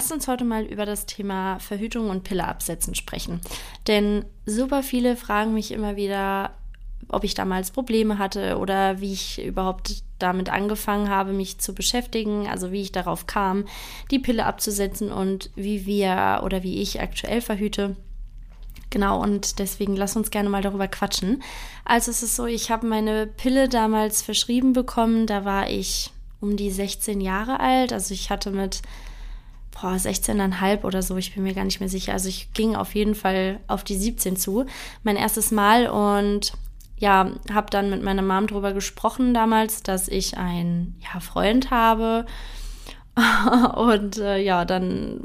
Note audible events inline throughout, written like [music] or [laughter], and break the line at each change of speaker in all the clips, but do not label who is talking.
lasst uns heute mal über das Thema Verhütung und Pille absetzen sprechen. Denn super viele fragen mich immer wieder, ob ich damals Probleme hatte oder wie ich überhaupt damit angefangen habe, mich zu beschäftigen, also wie ich darauf kam, die Pille abzusetzen und wie wir oder wie ich aktuell verhüte. Genau, und deswegen lass uns gerne mal darüber quatschen. Also es ist so, ich habe meine Pille damals verschrieben bekommen, da war ich um die 16 Jahre alt, also ich hatte mit boah, 16,5 oder so, ich bin mir gar nicht mehr sicher. Also ich ging auf jeden Fall auf die 17 zu, mein erstes Mal und ja, habe dann mit meiner Mom drüber gesprochen damals, dass ich einen ja, Freund habe. [laughs] und äh, ja, dann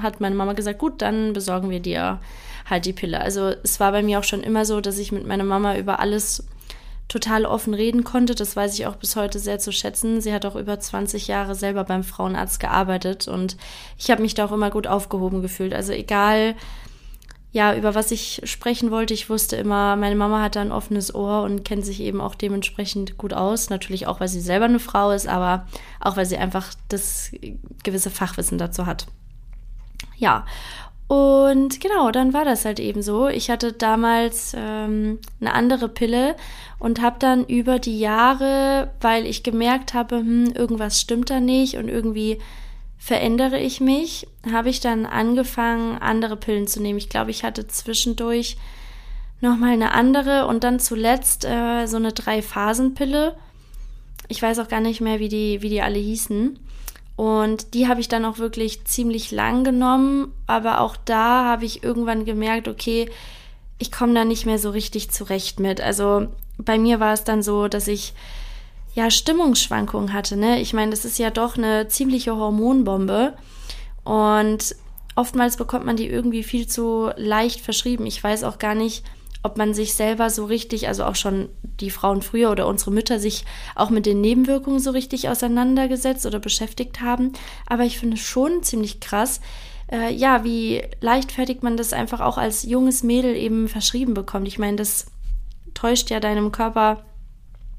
hat meine Mama gesagt, gut, dann besorgen wir dir halt die Pille. Also es war bei mir auch schon immer so, dass ich mit meiner Mama über alles total offen reden konnte. Das weiß ich auch bis heute sehr zu schätzen. Sie hat auch über 20 Jahre selber beim Frauenarzt gearbeitet und ich habe mich da auch immer gut aufgehoben gefühlt. Also egal, ja, über was ich sprechen wollte. Ich wusste immer, meine Mama hat da ein offenes Ohr und kennt sich eben auch dementsprechend gut aus. Natürlich auch, weil sie selber eine Frau ist, aber auch, weil sie einfach das gewisse Fachwissen dazu hat. Ja, und genau, dann war das halt eben so. Ich hatte damals ähm, eine andere Pille und habe dann über die Jahre, weil ich gemerkt habe, hm, irgendwas stimmt da nicht und irgendwie verändere ich mich, habe ich dann angefangen, andere Pillen zu nehmen. Ich glaube, ich hatte zwischendurch nochmal eine andere und dann zuletzt äh, so eine Drei-Phasen-Pille. Ich weiß auch gar nicht mehr, wie die, wie die alle hießen. Und die habe ich dann auch wirklich ziemlich lang genommen, aber auch da habe ich irgendwann gemerkt, okay, ich komme da nicht mehr so richtig zurecht mit. Also bei mir war es dann so, dass ich ja, Stimmungsschwankungen hatte. Ne? Ich meine, das ist ja doch eine ziemliche Hormonbombe. Und oftmals bekommt man die irgendwie viel zu leicht verschrieben. Ich weiß auch gar nicht, ob man sich selber so richtig, also auch schon die Frauen früher oder unsere Mütter sich auch mit den Nebenwirkungen so richtig auseinandergesetzt oder beschäftigt haben. Aber ich finde schon ziemlich krass, äh, ja, wie leichtfertig man das einfach auch als junges Mädel eben verschrieben bekommt. Ich meine, das täuscht ja deinem Körper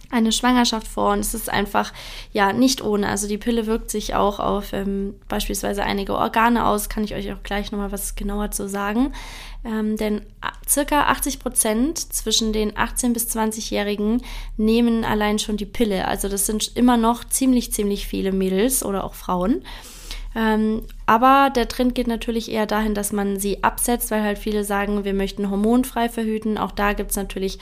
eine Schwangerschaft vor und es ist einfach ja nicht ohne. Also die Pille wirkt sich auch auf ähm, beispielsweise einige Organe aus, kann ich euch auch gleich nochmal was genauer zu sagen. Ähm, denn circa 80 Prozent zwischen den 18 bis 20-Jährigen nehmen allein schon die Pille. Also das sind immer noch ziemlich, ziemlich viele Mädels oder auch Frauen. Ähm, aber der Trend geht natürlich eher dahin, dass man sie absetzt, weil halt viele sagen, wir möchten hormonfrei verhüten. Auch da gibt es natürlich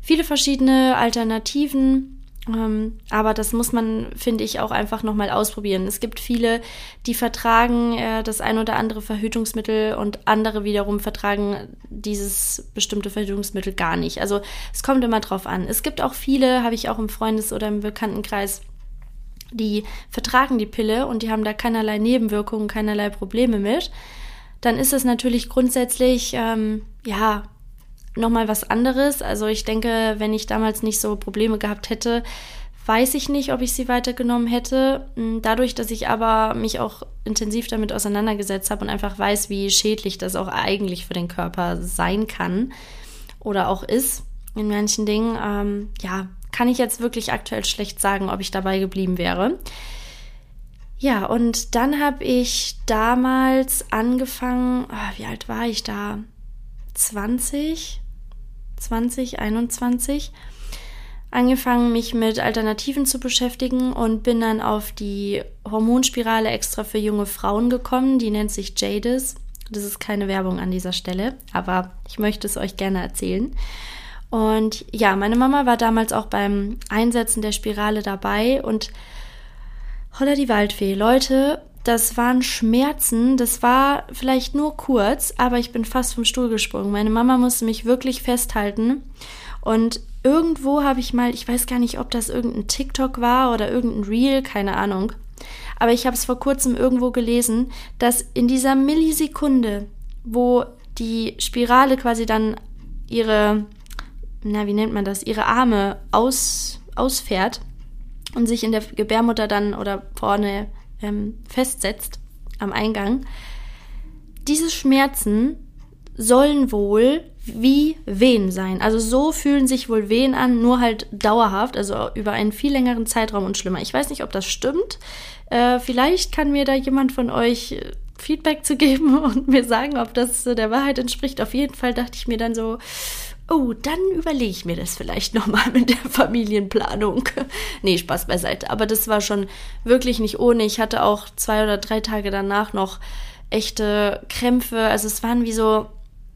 viele verschiedene Alternativen. Ähm, aber das muss man, finde ich, auch einfach nochmal ausprobieren. Es gibt viele, die vertragen äh, das ein oder andere Verhütungsmittel und andere wiederum vertragen dieses bestimmte Verhütungsmittel gar nicht. Also es kommt immer drauf an. Es gibt auch viele, habe ich auch im Freundes- oder im Bekanntenkreis, die vertragen die Pille und die haben da keinerlei Nebenwirkungen, keinerlei Probleme mit. Dann ist es natürlich grundsätzlich, ähm, ja, nochmal was anderes. Also ich denke, wenn ich damals nicht so Probleme gehabt hätte, weiß ich nicht, ob ich sie weitergenommen hätte. Hm, dadurch, dass ich aber mich auch intensiv damit auseinandergesetzt habe und einfach weiß, wie schädlich das auch eigentlich für den Körper sein kann oder auch ist in manchen Dingen, ähm, ja, kann ich jetzt wirklich aktuell schlecht sagen, ob ich dabei geblieben wäre. Ja, und dann habe ich damals angefangen, oh, wie alt war ich da? 20, 2021 angefangen, mich mit Alternativen zu beschäftigen und bin dann auf die Hormonspirale extra für junge Frauen gekommen. Die nennt sich Jadis. Das ist keine Werbung an dieser Stelle, aber ich möchte es euch gerne erzählen. Und ja, meine Mama war damals auch beim Einsetzen der Spirale dabei und holla die Waldfee. Leute, das waren Schmerzen, das war vielleicht nur kurz, aber ich bin fast vom Stuhl gesprungen. Meine Mama musste mich wirklich festhalten. Und irgendwo habe ich mal, ich weiß gar nicht, ob das irgendein TikTok war oder irgendein Reel, keine Ahnung, aber ich habe es vor kurzem irgendwo gelesen, dass in dieser Millisekunde, wo die Spirale quasi dann ihre, na, wie nennt man das, ihre Arme aus, ausfährt und sich in der Gebärmutter dann oder vorne ähm, festsetzt am Eingang, diese Schmerzen sollen wohl wie Wehen sein. Also so fühlen sich wohl Wehen an, nur halt dauerhaft, also über einen viel längeren Zeitraum und schlimmer. Ich weiß nicht, ob das stimmt. Äh, vielleicht kann mir da jemand von euch Feedback zu geben [laughs] und mir sagen, ob das der Wahrheit entspricht. Auf jeden Fall dachte ich mir dann so, oh, dann überlege ich mir das vielleicht nochmal mit der Familienplanung. [laughs] nee, Spaß beiseite. Aber das war schon wirklich nicht ohne. Ich hatte auch zwei oder drei Tage danach noch echte Krämpfe. Also es waren wie so,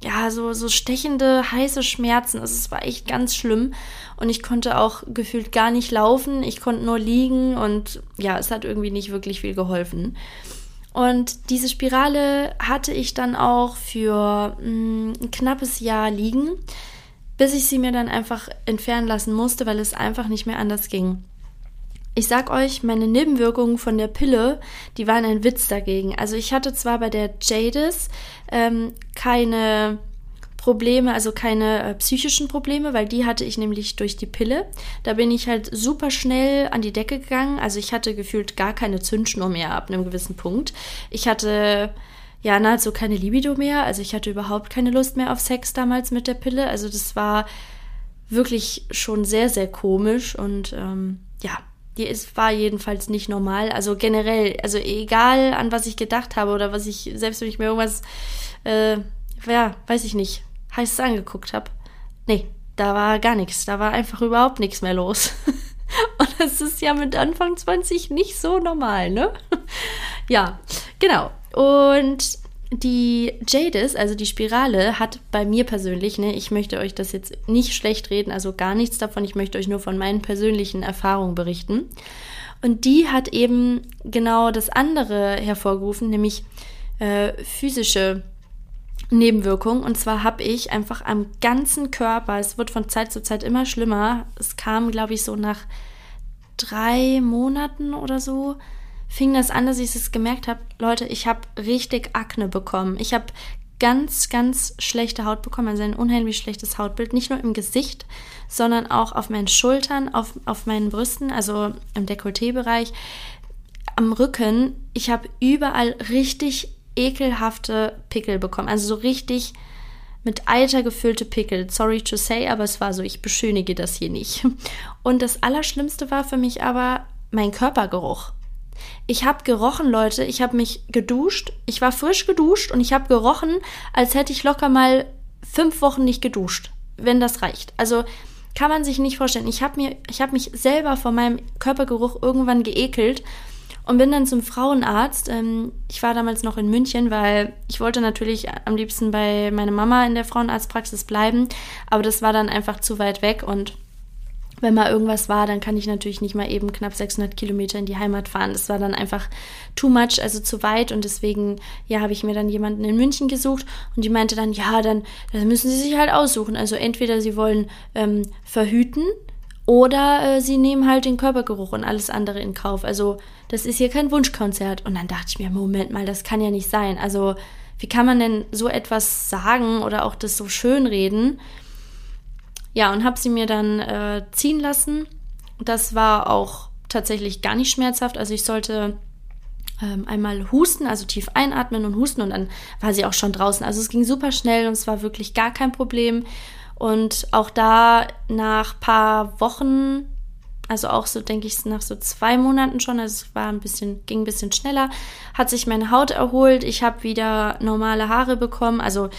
ja, so, so stechende, heiße Schmerzen. Also es war echt ganz schlimm. Und ich konnte auch gefühlt gar nicht laufen. Ich konnte nur liegen und ja, es hat irgendwie nicht wirklich viel geholfen. Und diese Spirale hatte ich dann auch für mh, mm, ein knappes Jahr liegen bis ich sie mir dann einfach entfernen lassen musste, weil es einfach nicht mehr anders ging. Ich sag euch, meine Nebenwirkungen von der Pille, die waren ein Witz dagegen. Also ich hatte zwar bei der Jadis ähm, keine Probleme, also keine äh, psychischen Probleme, weil die hatte ich nämlich durch die Pille. Da bin ich halt super schnell an die Decke gegangen. Also ich hatte gefühlt gar keine Zündschnur mehr ab einem gewissen Punkt. Ich hatte ja nahezu keine Libido mehr. Also ich hatte überhaupt keine Lust mehr auf Sex damals mit der Pille. Also das war wirklich schon sehr, sehr komisch und ähm, ja, die ist, war jedenfalls nicht normal. Also generell, also egal an was ich gedacht habe oder was ich, selbst wenn ich mir irgendwas, äh, ja, weiß ich nicht, heißes angeguckt habe. Nee, da war gar nichts. Da war einfach überhaupt nichts mehr los. [laughs] Und das ist ja mit Anfang 20 nicht so normal, ne? [laughs] Ja, genau. Und die Jadis, also die Spirale, hat bei mir persönlich, ne, ich möchte euch das jetzt nicht schlecht reden, also gar nichts davon, ich möchte euch nur von meinen persönlichen Erfahrungen berichten. Und die hat eben genau das andere hervorgerufen, nämlich äh, physische Nebenwirkungen. Und zwar habe ich einfach am ganzen Körper, es wird von Zeit zu Zeit immer schlimmer, es kam, glaube ich, so nach drei Monaten oder so, fing das an, dass ich es gemerkt habe, Leute, ich habe richtig Akne bekommen. Ich habe ganz, ganz schlechte Haut bekommen, also ein unheimlich schlechtes Hautbild, nicht nur im Gesicht, sondern auch auf meinen Schultern, auf, auf meinen Brüsten, also im Dekolleté-Bereich, am Rücken. Ich habe überall richtig ekelhafte Pickel bekommen, also so richtig mit Eiter gefüllte Pickel. Sorry to say, aber es war so, ich beschönige das hier nicht. Und das Allerschlimmste war für mich aber mein Körpergeruch. Ich habe gerochen, Leute. Ich habe mich geduscht. Ich war frisch geduscht und ich habe gerochen, als hätte ich locker mal fünf Wochen nicht geduscht, wenn das reicht. Also kann man sich nicht vorstellen. Ich habe mir, ich habe mich selber vor meinem Körpergeruch irgendwann geekelt und bin dann zum Frauenarzt. Ähm, ich war damals noch in München, weil ich wollte natürlich am liebsten bei meiner Mama in der Frauenarztpraxis bleiben, aber das war dann einfach zu weit weg und wenn mal irgendwas war, dann kann ich natürlich nicht mal eben knapp 600 Kilometer in die Heimat fahren. Das war dann einfach too much, also zu weit. Und deswegen, ja, habe ich mir dann jemanden in München gesucht und die meinte dann, ja, dann, dann müssen sie sich halt aussuchen. Also entweder sie wollen ähm, verhüten oder äh, sie nehmen halt den Körpergeruch und alles andere in Kauf. Also das ist hier kein Wunschkonzert. Und dann dachte ich mir, Moment mal, das kann ja nicht sein. Also wie kann man denn so etwas sagen oder auch das so schönreden? Ja, und habe sie mir dann äh, ziehen lassen. Das war auch tatsächlich gar nicht schmerzhaft. Also ich sollte ähm, einmal husten, also tief einatmen und husten und dann war sie auch schon draußen. Also es ging super schnell und es war wirklich gar kein Problem. Und auch da nach paar Wochen, also auch so denke ich nach so zwei Monaten schon, also es war ein bisschen, ging ein bisschen schneller, hat sich meine Haut erholt. Ich habe wieder normale Haare bekommen. Also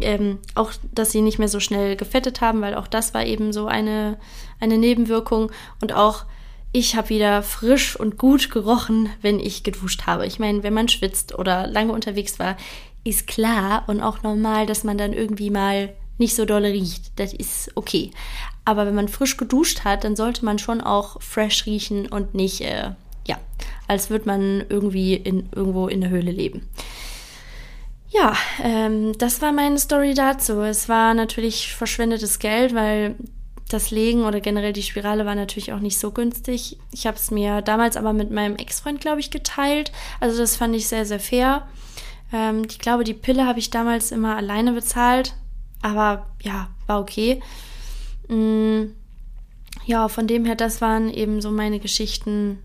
ähm, auch, dass sie nicht mehr so schnell gefettet haben, weil auch das war eben so eine, eine Nebenwirkung. Und auch ich habe wieder frisch und gut gerochen, wenn ich geduscht habe. Ich meine, wenn man schwitzt oder lange unterwegs war, ist klar und auch normal, dass man dann irgendwie mal nicht so dolle riecht. Das ist okay. Aber wenn man frisch geduscht hat, dann sollte man schon auch fresh riechen und nicht, äh, ja, als würde man irgendwie in, irgendwo in der Höhle leben. Ja, ähm, das war meine Story dazu. Es war natürlich verschwendetes Geld, weil das Legen oder generell die Spirale war natürlich auch nicht so günstig. Ich habe es mir damals aber mit meinem Ex-Freund, glaube ich, geteilt. Also das fand ich sehr, sehr fair. Ähm, ich glaube, die Pille habe ich damals immer alleine bezahlt. Aber ja, war okay. Mm, ja, von dem her, das waren eben so meine Geschichten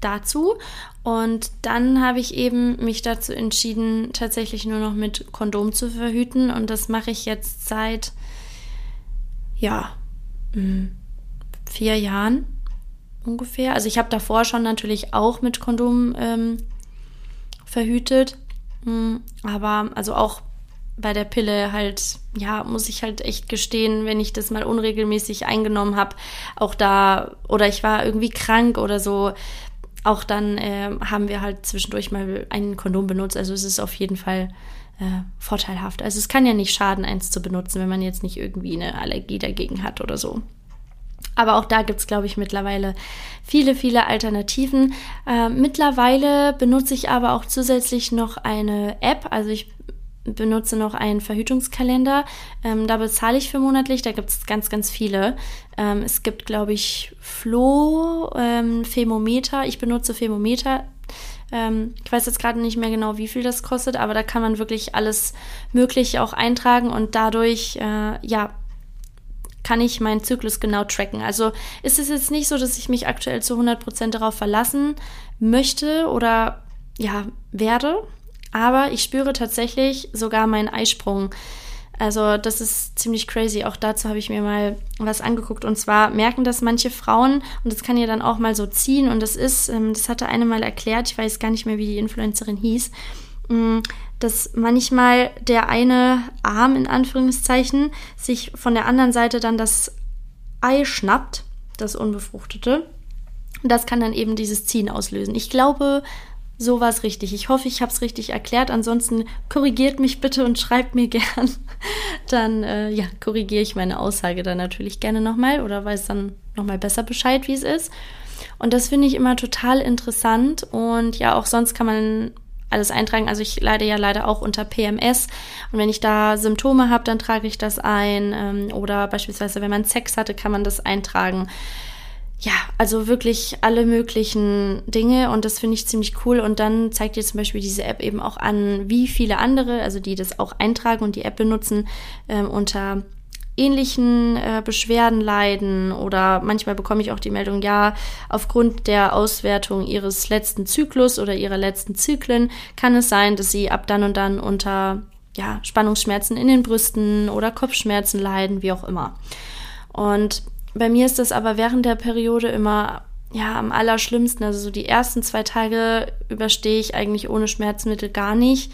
dazu. Und dann habe ich eben mich dazu entschieden, tatsächlich nur noch mit Kondom zu verhüten. Und das mache ich jetzt seit, ja, hm, vier Jahren ungefähr. Also ich habe davor schon natürlich auch mit Kondom ähm, verhütet. Hm, aber also auch bei der Pille halt, ja, muss ich halt echt gestehen, wenn ich das mal unregelmäßig eingenommen habe, auch da, oder ich war irgendwie krank oder so, auch dann äh, haben wir halt zwischendurch mal ein Kondom benutzt. Also es ist auf jeden Fall äh, vorteilhaft. Also es kann ja nicht schaden, eins zu benutzen, wenn man jetzt nicht irgendwie eine Allergie dagegen hat oder so. Aber auch da gibt es, glaube ich, mittlerweile viele, viele Alternativen. Äh, mittlerweile benutze ich aber auch zusätzlich noch eine App. Also ich benutze noch einen Verhütungskalender. Ähm, da bezahle ich für monatlich. Da gibt es ganz, ganz viele. Ähm, es gibt, glaube ich, Flo, ähm, Femometer. Ich benutze Femometer. Ähm, ich weiß jetzt gerade nicht mehr genau, wie viel das kostet, aber da kann man wirklich alles Mögliche auch eintragen und dadurch, äh, ja, kann ich meinen Zyklus genau tracken. Also ist es jetzt nicht so, dass ich mich aktuell zu 100% darauf verlassen möchte oder ja, werde, aber ich spüre tatsächlich sogar meinen Eisprung. Also das ist ziemlich crazy. Auch dazu habe ich mir mal was angeguckt. Und zwar merken das manche Frauen, und das kann ja dann auch mal so ziehen. Und das ist, ähm, das hatte eine mal erklärt, ich weiß gar nicht mehr, wie die Influencerin hieß, mm, dass manchmal der eine Arm in Anführungszeichen sich von der anderen Seite dann das Ei schnappt, das unbefruchtete. Und das kann dann eben dieses Ziehen auslösen. Ich glaube, so es richtig. Ich hoffe, ich habe es richtig erklärt. Ansonsten korrigiert mich bitte und schreibt mir [laughs] gern. Dann äh, ja, korrigiere ich meine Aussage dann natürlich gerne nochmal oder weiß dann nochmal besser Bescheid, wie es ist. Und das finde ich immer total interessant. Und ja, auch sonst kann man alles eintragen. Also ich leide ja leider auch unter PMS. Und wenn ich da Symptome habe, dann trage ich das ein. Ähm, oder beispielsweise, wenn man Sex hatte, kann man das eintragen ja, also wirklich alle möglichen Dinge und das finde ich ziemlich cool. Und dann zeigt dir zum Beispiel diese App eben auch an, wie viele andere, also die das auch eintragen und die App benutzen, ähm, unter ähnlichen äh, Beschwerden leiden oder manchmal bekomme ich auch die Meldung, ja, aufgrund der Auswertung ihres letzten Zyklus oder ihrer letzten Zyklen kann es sein, dass sie ab dann und dann unter ja, Spannungsschmerzen in den Brüsten oder Kopfschmerzen leiden, wie auch immer. Und bei mir ist das aber während der Periode immer ja am allerschlimmsten. Also so die ersten zwei Tage überstehe ich eigentlich ohne Schmerzmittel gar nicht.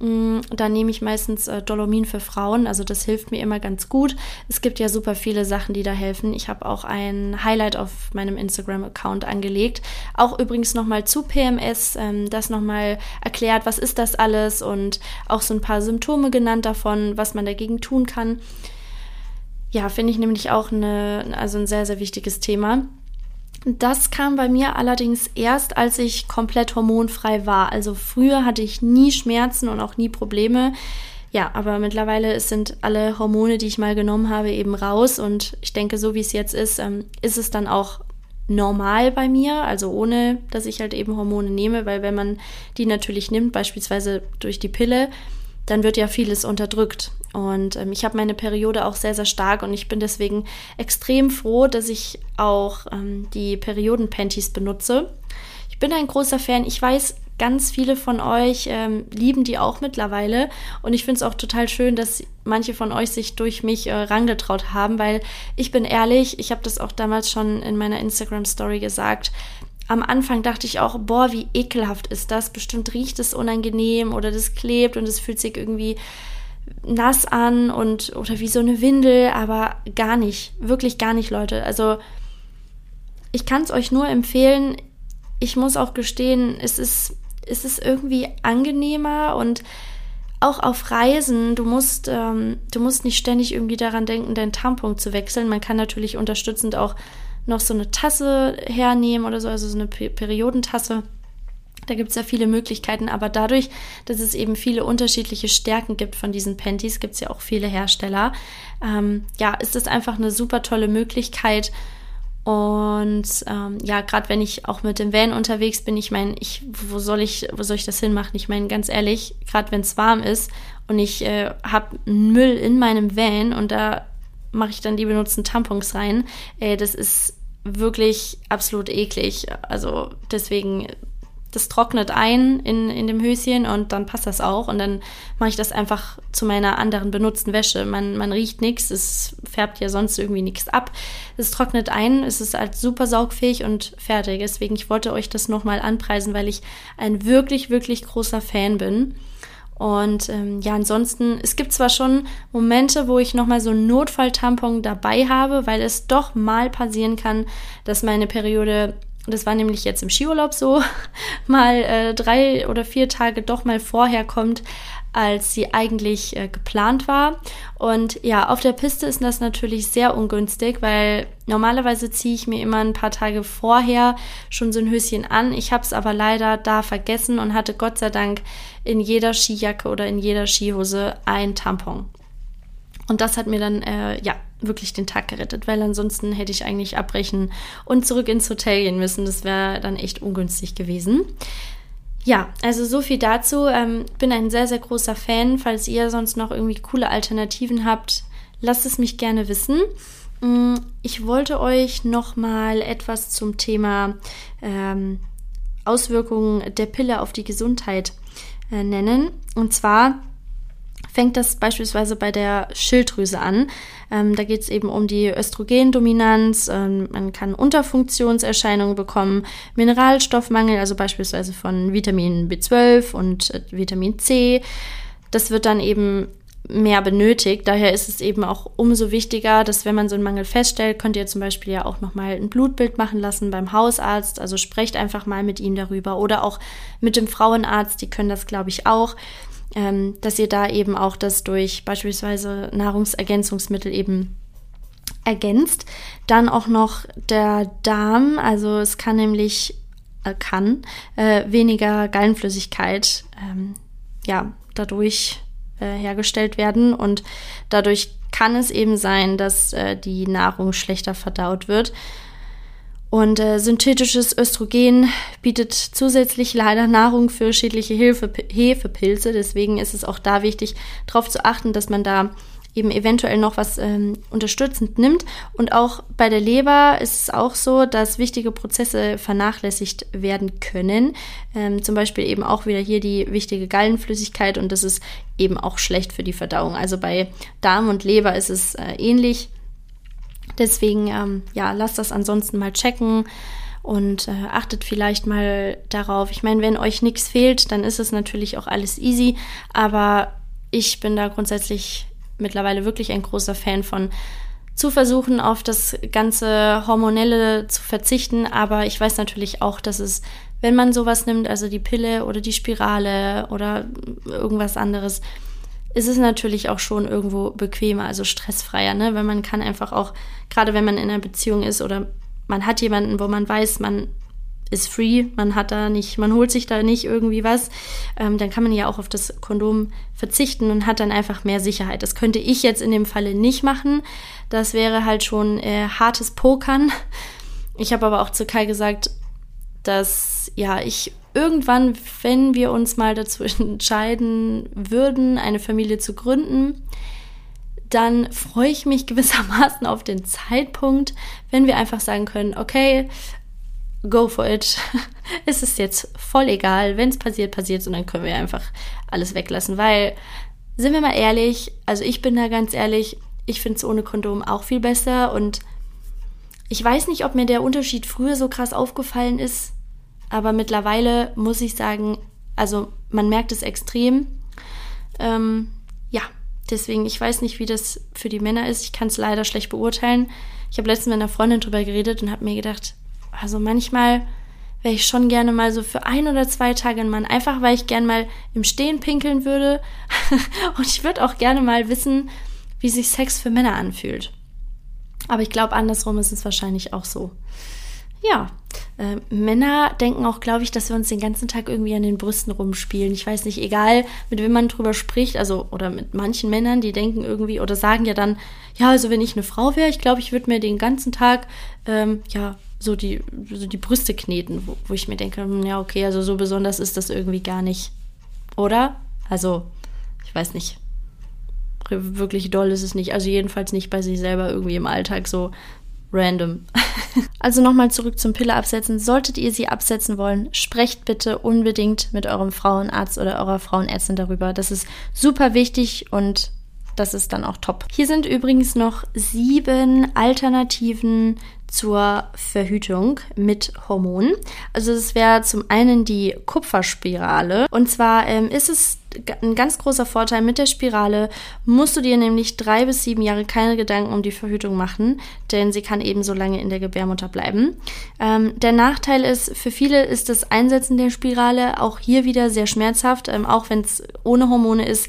Mm, da nehme ich meistens äh, Dolomin für Frauen, also das hilft mir immer ganz gut. Es gibt ja super viele Sachen, die da helfen. Ich habe auch ein Highlight auf meinem Instagram-Account angelegt. Auch übrigens nochmal zu PMS, ähm, das nochmal erklärt, was ist das alles und auch so ein paar Symptome genannt davon, was man dagegen tun kann. Ja, finde ich nämlich auch eine, also ein sehr, sehr wichtiges Thema. Das kam bei mir allerdings erst, als ich komplett hormonfrei war. Also früher hatte ich nie Schmerzen und auch nie Probleme. Ja, aber mittlerweile sind alle Hormone, die ich mal genommen habe, eben raus. Und ich denke, so wie es jetzt ist, ähm, ist es dann auch normal bei mir, also ohne, dass ich halt eben Hormone nehme, weil wenn man die natürlich nimmt, beispielsweise durch die Pille, dann wird ja vieles unterdrückt. Und ähm, ich habe meine Periode auch sehr, sehr stark und ich bin deswegen extrem froh, dass ich auch ähm, die Periodenpanties benutze. Ich bin ein großer Fan. Ich weiß, ganz viele von euch ähm, lieben die auch mittlerweile. Und ich finde es auch total schön, dass manche von euch sich durch mich äh, rangetraut haben, weil ich bin ehrlich, ich habe das auch damals schon in meiner Instagram-Story gesagt am Anfang dachte ich auch, boah, wie ekelhaft ist das. Bestimmt riecht es unangenehm oder das klebt und es fühlt sich irgendwie nass an und oder wie so eine Windel, aber gar nicht, wirklich gar nicht, Leute. Also ich kann es euch nur empfehlen. Ich muss auch gestehen, es ist, es ist irgendwie angenehmer und auch auf Reisen, du musst, ähm, du musst nicht ständig irgendwie daran denken, deinen Tampon zu wechseln. Man kann natürlich unterstützend auch noch so eine Tasse hernehmen oder so, also so eine Periodentasse. Da gibt es ja viele Möglichkeiten, aber dadurch, dass es eben viele unterschiedliche Stärken gibt von diesen Panties, gibt es ja auch viele Hersteller. Ähm, ja, ist das einfach eine super tolle Möglichkeit. Und ähm, ja, gerade wenn ich auch mit dem Van unterwegs bin, ich meine, ich, wo soll ich, wo soll ich das hinmachen? Ich meine, ganz ehrlich, gerade wenn es warm ist und ich äh, habe Müll in meinem Van und da mache ich dann die benutzten Tampons rein. Äh, das ist wirklich absolut eklig. Also deswegen, das trocknet ein in, in dem Höschen und dann passt das auch. Und dann mache ich das einfach zu meiner anderen benutzten Wäsche. Man, man riecht nichts, es färbt ja sonst irgendwie nichts ab. Es trocknet ein, es ist halt super saugfähig und fertig. Deswegen, ich wollte euch das nochmal anpreisen, weil ich ein wirklich, wirklich großer Fan bin. Und ähm, ja, ansonsten, es gibt zwar schon Momente, wo ich nochmal so einen Notfalltampon dabei habe, weil es doch mal passieren kann, dass meine Periode das war nämlich jetzt im Skiurlaub so, [laughs] mal äh, drei oder vier Tage doch mal vorher kommt, als sie eigentlich äh, geplant war. Und ja, auf der Piste ist das natürlich sehr ungünstig, weil normalerweise ziehe ich mir immer ein paar Tage vorher schon so ein Höschen an. Ich habe es aber leider da vergessen und hatte Gott sei Dank in jeder Skijacke oder in jeder Skihose ein Tampon. Und das hat mir dann, äh, ja, wirklich den Tag gerettet, weil ansonsten hätte ich eigentlich abbrechen und zurück ins Hotel gehen müssen. Das wäre dann echt ungünstig gewesen. Ja, also so viel dazu. Ähm, bin ein sehr, sehr großer Fan. Falls ihr sonst noch irgendwie coole Alternativen habt, lasst es mich gerne wissen. Mm, ich wollte euch noch mal etwas zum Thema ähm, Auswirkungen der Pille auf die Gesundheit äh, nennen. Und zwar fängt das beispielsweise bei der Schilddrüse an. Ähm, da geht es eben um die Östrogendominanz. Ähm, man kann Unterfunktionserscheinungen bekommen, Mineralstoffmangel, also beispielsweise von Vitamin B12 und äh, Vitamin C. Das wird dann eben mehr benötigt. Daher ist es eben auch umso wichtiger, dass wenn man so einen Mangel feststellt, könnt ihr zum Beispiel ja auch nochmal ein Blutbild machen lassen beim Hausarzt. Also sprecht einfach mal mit ihm darüber oder auch mit dem Frauenarzt, die können das, glaube ich, auch ähm, dass ihr da eben auch das durch beispielsweise Nahrungsergänzungsmittel eben ergänzt. Dann auch noch der Darm, also es kann nämlich, äh, kann, äh, weniger Gallenflüssigkeit ähm, ja, dadurch äh, hergestellt werden und dadurch kann es eben sein, dass äh, die Nahrung schlechter verdaut wird. Und äh, synthetisches Östrogen bietet zusätzlich leider Nahrung für schädliche Hefe, Hefepilze. Deswegen ist es auch da wichtig, darauf zu achten, dass man da eben eventuell noch was ähm, unterstützend nimmt. Und auch bei der Leber ist es auch so, dass wichtige Prozesse vernachlässigt werden können. Ähm, zum Beispiel eben auch wieder hier die wichtige Gallenflüssigkeit und das ist eben auch schlecht für die Verdauung. Also bei Darm und Leber ist es äh, ähnlich. Deswegen, ähm, ja, lasst das ansonsten mal checken und äh, achtet vielleicht mal darauf. Ich meine, wenn euch nichts fehlt, dann ist es natürlich auch alles easy, aber ich bin da grundsätzlich mittlerweile wirklich ein großer Fan von zu versuchen, auf das ganze Hormonelle zu verzichten, aber ich weiß natürlich auch, dass es, wenn man sowas nimmt, also die Pille oder die Spirale oder irgendwas anderes, ist es natürlich auch schon irgendwo bequemer, also stressfreier, ne? Weil man kann einfach auch, gerade wenn man in einer Beziehung ist oder man hat jemanden, wo man weiß, man ist free, man hat da nicht, man holt sich da nicht irgendwie was, ähm, dann kann man ja auch auf das Kondom verzichten und hat dann einfach mehr Sicherheit. Das könnte ich jetzt in dem Falle nicht machen. Das wäre halt schon äh, hartes Pokern. Ich habe aber auch zu Kai gesagt, dass ja ich irgendwann, wenn wir uns mal dazu [laughs] entscheiden würden, eine Familie zu gründen, dann freue ich mich gewissermaßen auf den Zeitpunkt, wenn wir einfach sagen können, okay, go for it. [laughs] es ist jetzt voll egal, wenn es passiert, passiert es und dann können wir einfach alles weglassen, weil, sind wir mal ehrlich, also ich bin da ganz ehrlich, ich finde es ohne Kondom auch viel besser und ich weiß nicht, ob mir der Unterschied früher so krass aufgefallen ist, aber mittlerweile muss ich sagen, also man merkt es extrem. Ähm, ja, deswegen, ich weiß nicht, wie das für die Männer ist. Ich kann es leider schlecht beurteilen. Ich habe letztens mit einer Freundin drüber geredet und habe mir gedacht, also manchmal wäre ich schon gerne mal so für ein oder zwei Tage ein Mann, einfach weil ich gern mal im Stehen pinkeln würde. [laughs] und ich würde auch gerne mal wissen, wie sich Sex für Männer anfühlt. Aber ich glaube, andersrum ist es wahrscheinlich auch so. Ja, äh, Männer denken auch, glaube ich, dass wir uns den ganzen Tag irgendwie an den Brüsten rumspielen. Ich weiß nicht, egal mit wem man drüber spricht, also oder mit manchen Männern, die denken irgendwie oder sagen ja dann, ja, also wenn ich eine Frau wäre, ich glaube, ich würde mir den ganzen Tag ähm, ja so die so die Brüste kneten, wo, wo ich mir denke, hm, ja okay, also so besonders ist das irgendwie gar nicht, oder? Also ich weiß nicht wirklich doll ist es nicht. Also jedenfalls nicht bei sich selber irgendwie im Alltag so random. [laughs] [laughs] Also nochmal zurück zum Pille absetzen. Solltet ihr sie absetzen wollen, sprecht bitte unbedingt mit eurem Frauenarzt oder eurer Frauenärztin darüber. Das ist super wichtig und das ist dann auch top. Hier sind übrigens noch sieben Alternativen zur Verhütung mit Hormonen. Also es wäre zum einen die Kupferspirale. Und zwar ähm, ist es ein ganz großer Vorteil mit der Spirale, musst du dir nämlich drei bis sieben Jahre keine Gedanken um die Verhütung machen, denn sie kann eben so lange in der Gebärmutter bleiben. Ähm, der Nachteil ist, für viele ist das Einsetzen der Spirale auch hier wieder sehr schmerzhaft, ähm, auch wenn es ohne Hormone ist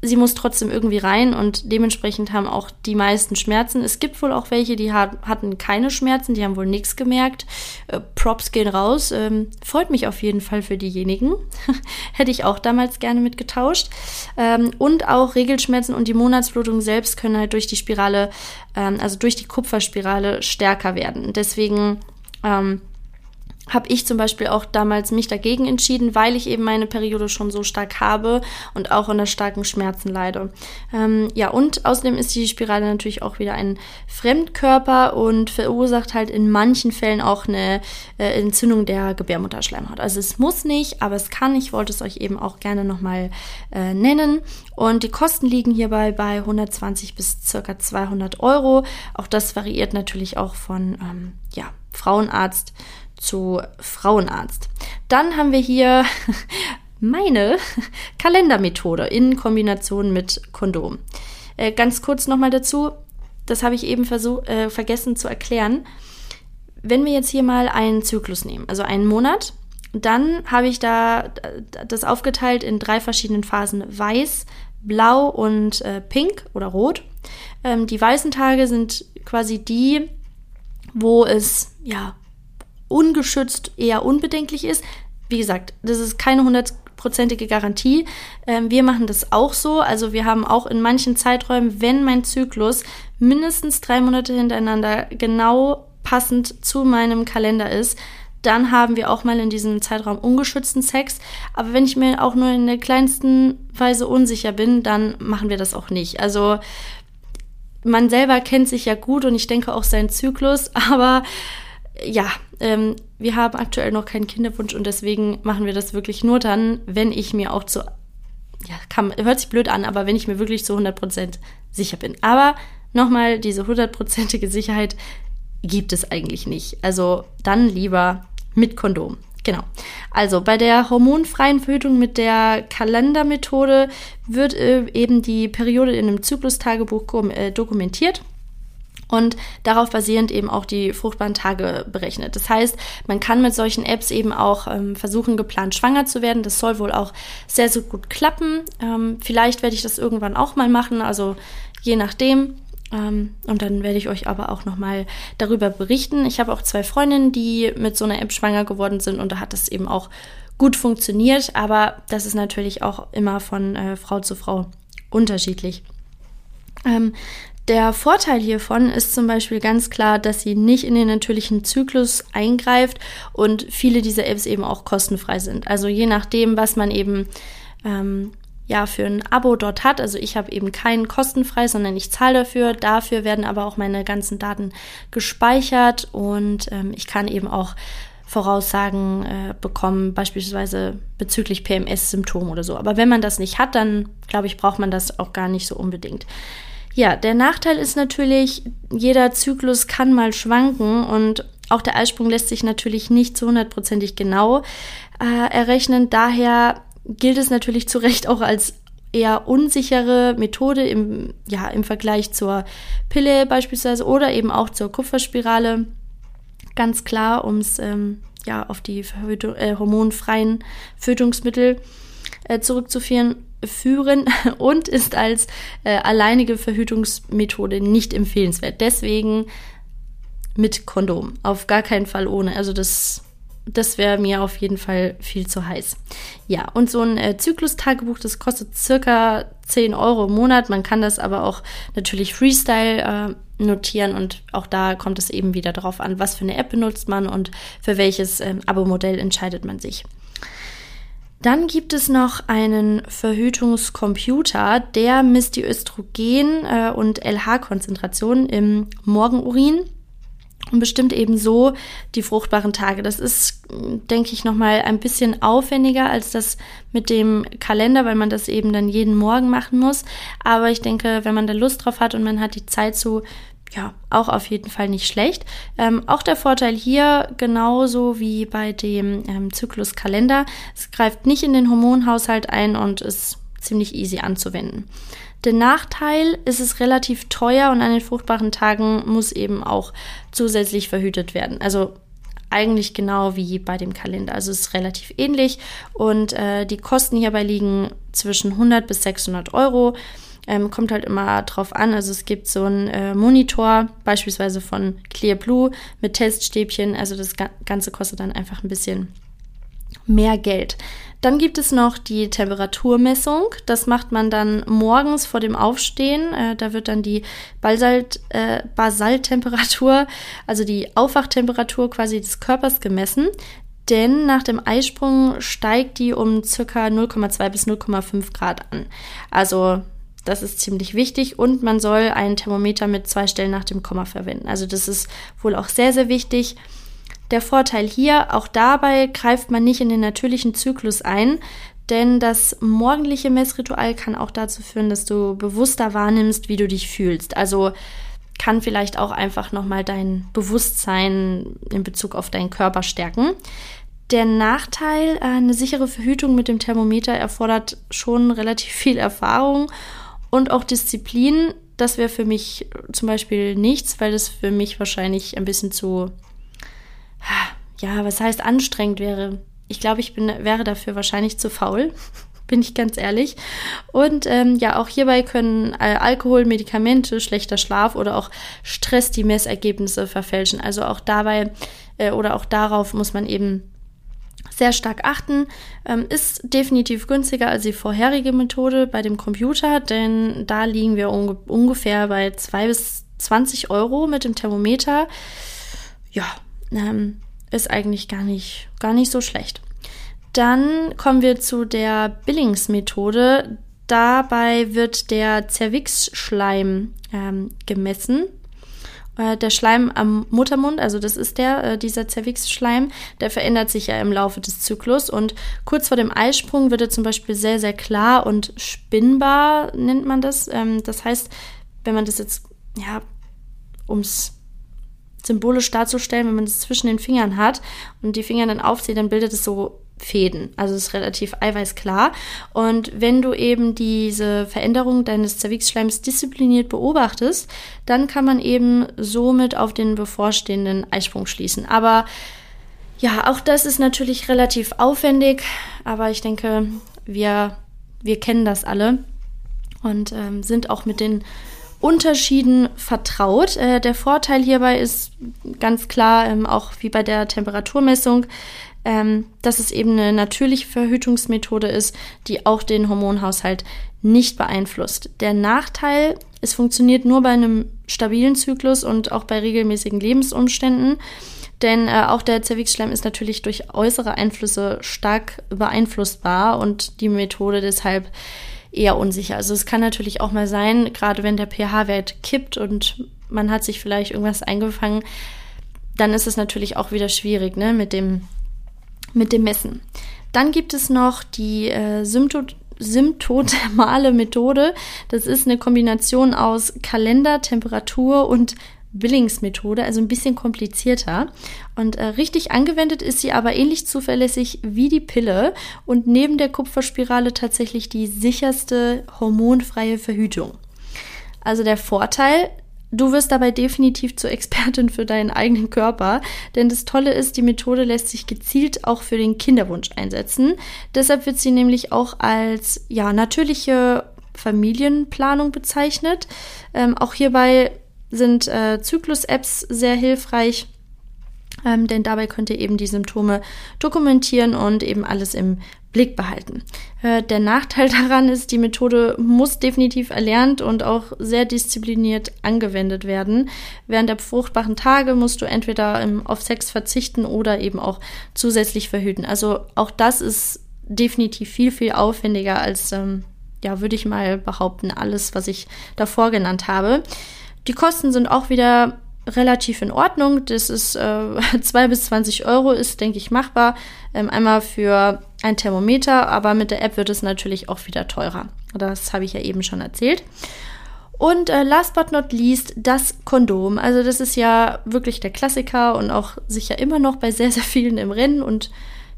sie muss trotzdem irgendwie rein und dementsprechend haben auch die meisten Schmerzen. Es gibt wohl auch welche, die hat, hatten keine Schmerzen, die haben wohl nichts gemerkt. Äh, Props gehen raus. Ähm, freut mich auf jeden Fall für diejenigen. [laughs] Hätte ich auch damals gerne mitgetauscht. Ähm, und auch Regelschmerzen und die Monatsblutung selbst können halt durch die Spirale, ähm, also durch die Kupferspirale stärker werden. Deswegen ähm, habe ich zum Beispiel auch damals mich dagegen entschieden, weil ich eben meine Periode schon so stark habe und auch unter starken Schmerzen leide. Ähm, ja, und außerdem ist die Spirale natürlich auch wieder ein Fremdkörper und verursacht halt in manchen Fällen auch eine äh, Entzündung der Gebärmutterschleimhaut. Also es muss nicht, aber es kann. Ich wollte es euch eben auch gerne nochmal äh, nennen. Und die Kosten liegen hierbei bei 120 bis circa 200 Euro. Auch das variiert natürlich auch von ähm, ja, Frauenarzt zu Frauenarzt. Dann haben wir hier [laughs] meine [laughs] Kalendermethode in Kombination mit Kondom. Äh, ganz kurz nochmal dazu, das habe ich eben äh, vergessen zu erklären. Wenn wir jetzt hier mal einen Zyklus nehmen, also einen Monat, dann habe ich da äh, das aufgeteilt in drei verschiedenen Phasen: Weiß, Blau und äh, Pink oder Rot. Ähm, die weißen Tage sind quasi die, wo es ja ungeschützt eher unbedenklich ist. Wie gesagt, das ist keine hundertprozentige Garantie. Ähm, wir machen das auch so. Also wir haben auch in manchen Zeiträumen, wenn mein Zyklus mindestens drei Monate hintereinander genau passend zu meinem Kalender ist, dann haben wir auch mal in diesem Zeitraum ungeschützten Sex. Aber wenn ich mir auch nur in der kleinsten Weise unsicher bin, dann machen wir das auch nicht. Also man selber kennt sich ja gut und ich denke auch seinen Zyklus, [laughs] aber ja, ähm, wir haben aktuell noch keinen Kinderwunsch und deswegen machen wir das wirklich nur dann, wenn ich mir auch zu, ja, kann, hört sich blöd an, aber wenn ich mir wirklich zu 100% sicher bin. Aber nochmal, diese hundertprozentige Sicherheit gibt es eigentlich nicht. Also dann lieber mit Kondom. Genau. Also bei der hormonfreien Verhütung mit der Kalendermethode wird äh, eben die Periode in einem Zyklustagebuch äh, dokumentiert und darauf basierend eben auch die fruchtbaren Tage berechnet. Das heißt, man kann mit solchen Apps eben auch ähm, versuchen, geplant schwanger zu werden. Das soll wohl auch sehr, sehr gut klappen. Ähm, vielleicht werde ich das irgendwann auch mal machen, also je nachdem. Ähm, und dann werde ich euch aber auch nochmal darüber berichten. Ich habe auch zwei Freundinnen, die mit so einer App schwanger geworden sind und da hat das eben auch gut funktioniert. Aber das ist natürlich auch immer von äh, Frau zu Frau unterschiedlich. Ähm, der Vorteil hiervon ist zum Beispiel ganz klar, dass sie nicht in den natürlichen Zyklus eingreift und viele dieser Apps eben auch kostenfrei sind. Also je nachdem, was man eben ähm, ja für ein Abo dort hat. Also ich habe eben kein kostenfrei, sondern ich zahle dafür. Dafür werden aber auch meine ganzen Daten gespeichert und ähm, ich kann eben auch Voraussagen äh, bekommen, beispielsweise bezüglich PMS-Symptomen oder so. Aber wenn man das nicht hat, dann glaube ich, braucht man das auch gar nicht so unbedingt. Ja, der Nachteil ist natürlich, jeder Zyklus kann mal schwanken und auch der Eisprung lässt sich natürlich nicht zu hundertprozentig genau äh, errechnen. Daher gilt es natürlich zu Recht auch als eher unsichere Methode im, ja, im Vergleich zur Pille beispielsweise oder eben auch zur Kupferspirale. Ganz klar, um es ähm, ja, auf die äh, hormonfreien Fötungsmittel äh, zurückzuführen führen [laughs] und ist als äh, alleinige Verhütungsmethode nicht empfehlenswert. Deswegen mit Kondom. Auf gar keinen Fall ohne. Also das, das wäre mir auf jeden Fall viel zu heiß. Ja, und so ein äh, Zyklus-Tagebuch, das kostet circa 10 Euro im Monat. Man kann das aber auch natürlich Freestyle äh, notieren und auch da kommt es eben wieder darauf an, was für eine App benutzt man und für welches ähm, Abo-Modell entscheidet man sich. Dann gibt es noch einen Verhütungscomputer, der misst die Östrogen- äh, und LH-Konzentration im Morgenurin und bestimmt eben so die fruchtbaren Tage. Das ist, denke ich, nochmal ein bisschen aufwendiger als das mit dem Kalender, weil man das eben dann jeden Morgen machen muss. Aber ich denke, wenn man da Lust drauf hat und man hat die Zeit zu, ja, auch auf jeden Fall nicht schlecht. Ähm, auch der Vorteil hier, genauso wie bei dem ähm, Zykluskalender, es greift nicht in den Hormonhaushalt ein und ist ziemlich easy anzuwenden. Der Nachteil ist es relativ teuer und an den fruchtbaren Tagen muss eben auch zusätzlich verhütet werden. Also eigentlich genau wie bei dem Kalender. Also es ist relativ ähnlich und äh, die Kosten hierbei liegen zwischen 100 bis 600 Euro. Ähm, kommt halt immer drauf an. Also es gibt so einen äh, Monitor, beispielsweise von Clear Blue mit Teststäbchen. Also das Ganze kostet dann einfach ein bisschen mehr Geld. Dann gibt es noch die Temperaturmessung. Das macht man dann morgens vor dem Aufstehen. Äh, da wird dann die Basalt, äh, Basalttemperatur, also die Aufwachtemperatur quasi des Körpers gemessen. Denn nach dem Eisprung steigt die um circa 0,2 bis 0,5 Grad an. Also das ist ziemlich wichtig und man soll ein Thermometer mit zwei Stellen nach dem Komma verwenden. Also das ist wohl auch sehr, sehr wichtig. Der Vorteil hier, auch dabei greift man nicht in den natürlichen Zyklus ein, denn das morgendliche Messritual kann auch dazu führen, dass du bewusster wahrnimmst, wie du dich fühlst. Also kann vielleicht auch einfach nochmal dein Bewusstsein in Bezug auf deinen Körper stärken. Der Nachteil, eine sichere Verhütung mit dem Thermometer erfordert schon relativ viel Erfahrung und auch Disziplin. Das wäre für mich zum Beispiel nichts, weil das für mich wahrscheinlich ein bisschen zu ja, was heißt anstrengend wäre. Ich glaube, ich bin, wäre dafür wahrscheinlich zu faul, [laughs] bin ich ganz ehrlich. Und ähm, ja, auch hierbei können äh, Alkohol, Medikamente, schlechter Schlaf oder auch Stress die Messergebnisse verfälschen. Also auch dabei äh, oder auch darauf muss man eben sehr stark achten. Ähm, ist definitiv günstiger als die vorherige Methode bei dem Computer, denn da liegen wir unge ungefähr bei 2 bis 20 Euro mit dem Thermometer. Ja, ähm, ist eigentlich gar nicht, gar nicht so schlecht. Dann kommen wir zu der Billings-Methode. Dabei wird der Zervixschleim ähm, gemessen. Äh, der Schleim am Muttermund, also das ist der, äh, dieser Zervixschleim, der verändert sich ja im Laufe des Zyklus und kurz vor dem Eisprung wird er zum Beispiel sehr, sehr klar und spinnbar, nennt man das. Ähm, das heißt, wenn man das jetzt, ja, ums symbolisch darzustellen, wenn man es zwischen den Fingern hat und die Finger dann aufzieht, dann bildet es so Fäden. Also es ist relativ eiweißklar. Und wenn du eben diese Veränderung deines Zervixschleims diszipliniert beobachtest, dann kann man eben somit auf den bevorstehenden Eisprung schließen. Aber ja, auch das ist natürlich relativ aufwendig, aber ich denke, wir, wir kennen das alle und ähm, sind auch mit den Unterschieden vertraut. Äh, der Vorteil hierbei ist ganz klar, ähm, auch wie bei der Temperaturmessung, ähm, dass es eben eine natürliche Verhütungsmethode ist, die auch den Hormonhaushalt nicht beeinflusst. Der Nachteil, es funktioniert nur bei einem stabilen Zyklus und auch bei regelmäßigen Lebensumständen. Denn äh, auch der Zervixschleim ist natürlich durch äußere Einflüsse stark beeinflussbar und die Methode deshalb eher unsicher. Also es kann natürlich auch mal sein, gerade wenn der pH-Wert kippt und man hat sich vielleicht irgendwas eingefangen, dann ist es natürlich auch wieder schwierig ne, mit, dem, mit dem Messen. Dann gibt es noch die äh, Sympto symptothermale Methode. Das ist eine Kombination aus Kalender, Temperatur und Billingsmethode, also ein bisschen komplizierter. Und äh, richtig angewendet ist sie aber ähnlich zuverlässig wie die Pille und neben der Kupferspirale tatsächlich die sicherste hormonfreie Verhütung. Also der Vorteil, du wirst dabei definitiv zur Expertin für deinen eigenen Körper, denn das Tolle ist, die Methode lässt sich gezielt auch für den Kinderwunsch einsetzen. Deshalb wird sie nämlich auch als ja natürliche Familienplanung bezeichnet. Ähm, auch hierbei sind äh, Zyklus-Apps sehr hilfreich, ähm, denn dabei könnt ihr eben die Symptome dokumentieren und eben alles im Blick behalten. Äh, der Nachteil [laughs] daran ist, die Methode muss definitiv erlernt und auch sehr diszipliniert angewendet werden. Während der fruchtbaren Tage musst du entweder auf Sex verzichten oder eben auch zusätzlich verhüten. Also auch das ist definitiv viel, viel aufwendiger als, ähm, ja, würde ich mal behaupten, alles, was ich davor genannt habe. Die Kosten sind auch wieder relativ in Ordnung. Das ist äh, [laughs] 2 bis 20 Euro, ist, denke ich, machbar. Ähm, einmal für ein Thermometer, aber mit der App wird es natürlich auch wieder teurer. Das habe ich ja eben schon erzählt. Und äh, last but not least das Kondom. Also das ist ja wirklich der Klassiker und auch sicher immer noch bei sehr, sehr vielen im Rennen und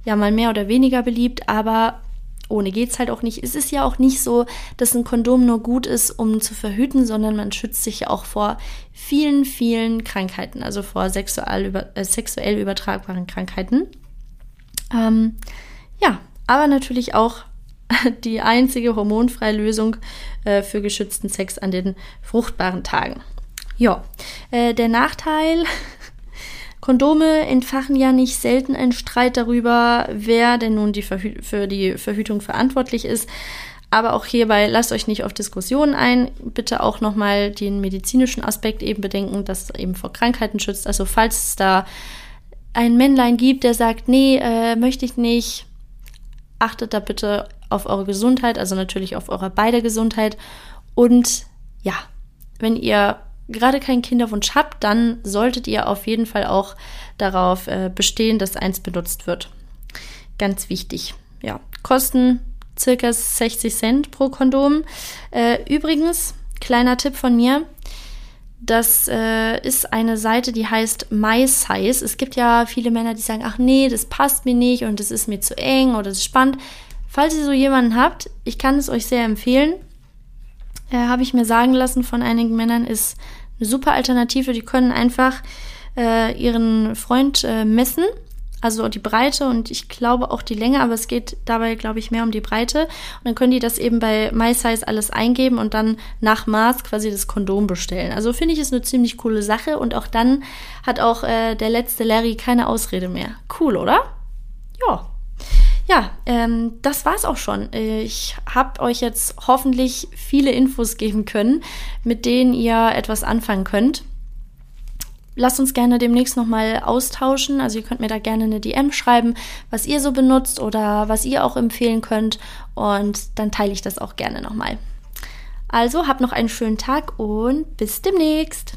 ja mal mehr oder weniger beliebt, aber ohne geht's halt auch nicht. Es ist ja auch nicht so, dass ein Kondom nur gut ist, um zu verhüten, sondern man schützt sich ja auch vor vielen, vielen Krankheiten, also vor sexuell, über, äh, sexuell übertragbaren Krankheiten. Ähm, ja, aber natürlich auch [laughs] die einzige hormonfreie Lösung äh, für geschützten Sex an den fruchtbaren Tagen. Ja, äh, der Nachteil, Kondome entfachen ja nicht selten einen Streit darüber, wer denn nun die für die Verhütung verantwortlich ist. Aber auch hierbei lasst euch nicht auf Diskussionen ein. Bitte auch nochmal den medizinischen Aspekt eben bedenken, dass eben vor Krankheiten schützt. Also falls es da ein Männlein gibt, der sagt, nee, äh, möchte ich nicht, achtet da bitte auf eure Gesundheit, also natürlich auf eure beide Gesundheit. Und ja, wenn ihr gerade keinen Kinderwunsch habt, dann solltet ihr auf jeden Fall auch darauf äh, bestehen, dass eins benutzt wird. Ganz wichtig. Ja, kosten circa 60 Cent pro Kondom. Äh, übrigens, kleiner Tipp von mir. Das äh, ist eine Seite, die heißt My Size. Es gibt ja viele Männer, die sagen, ach nee, das passt mir nicht und das ist mir zu eng oder das ist spannend. Falls ihr so jemanden habt, ich kann es euch sehr empfehlen. Äh, Habe ich mir sagen lassen von einigen Männern, ist eine super Alternative. Die können einfach äh, ihren Freund äh, messen, also die Breite und ich glaube auch die Länge, aber es geht dabei, glaube ich, mehr um die Breite. Und dann können die das eben bei MySize alles eingeben und dann nach Maß quasi das Kondom bestellen. Also finde ich es eine ziemlich coole Sache und auch dann hat auch äh, der letzte Larry keine Ausrede mehr. Cool, oder? Ja. Ja, ähm, das war's auch schon. Ich habe euch jetzt hoffentlich viele Infos geben können, mit denen ihr etwas anfangen könnt. Lasst uns gerne demnächst nochmal austauschen. Also ihr könnt mir da gerne eine DM schreiben, was ihr so benutzt oder was ihr auch empfehlen könnt. Und dann teile ich das auch gerne nochmal. Also habt noch einen schönen Tag und bis demnächst.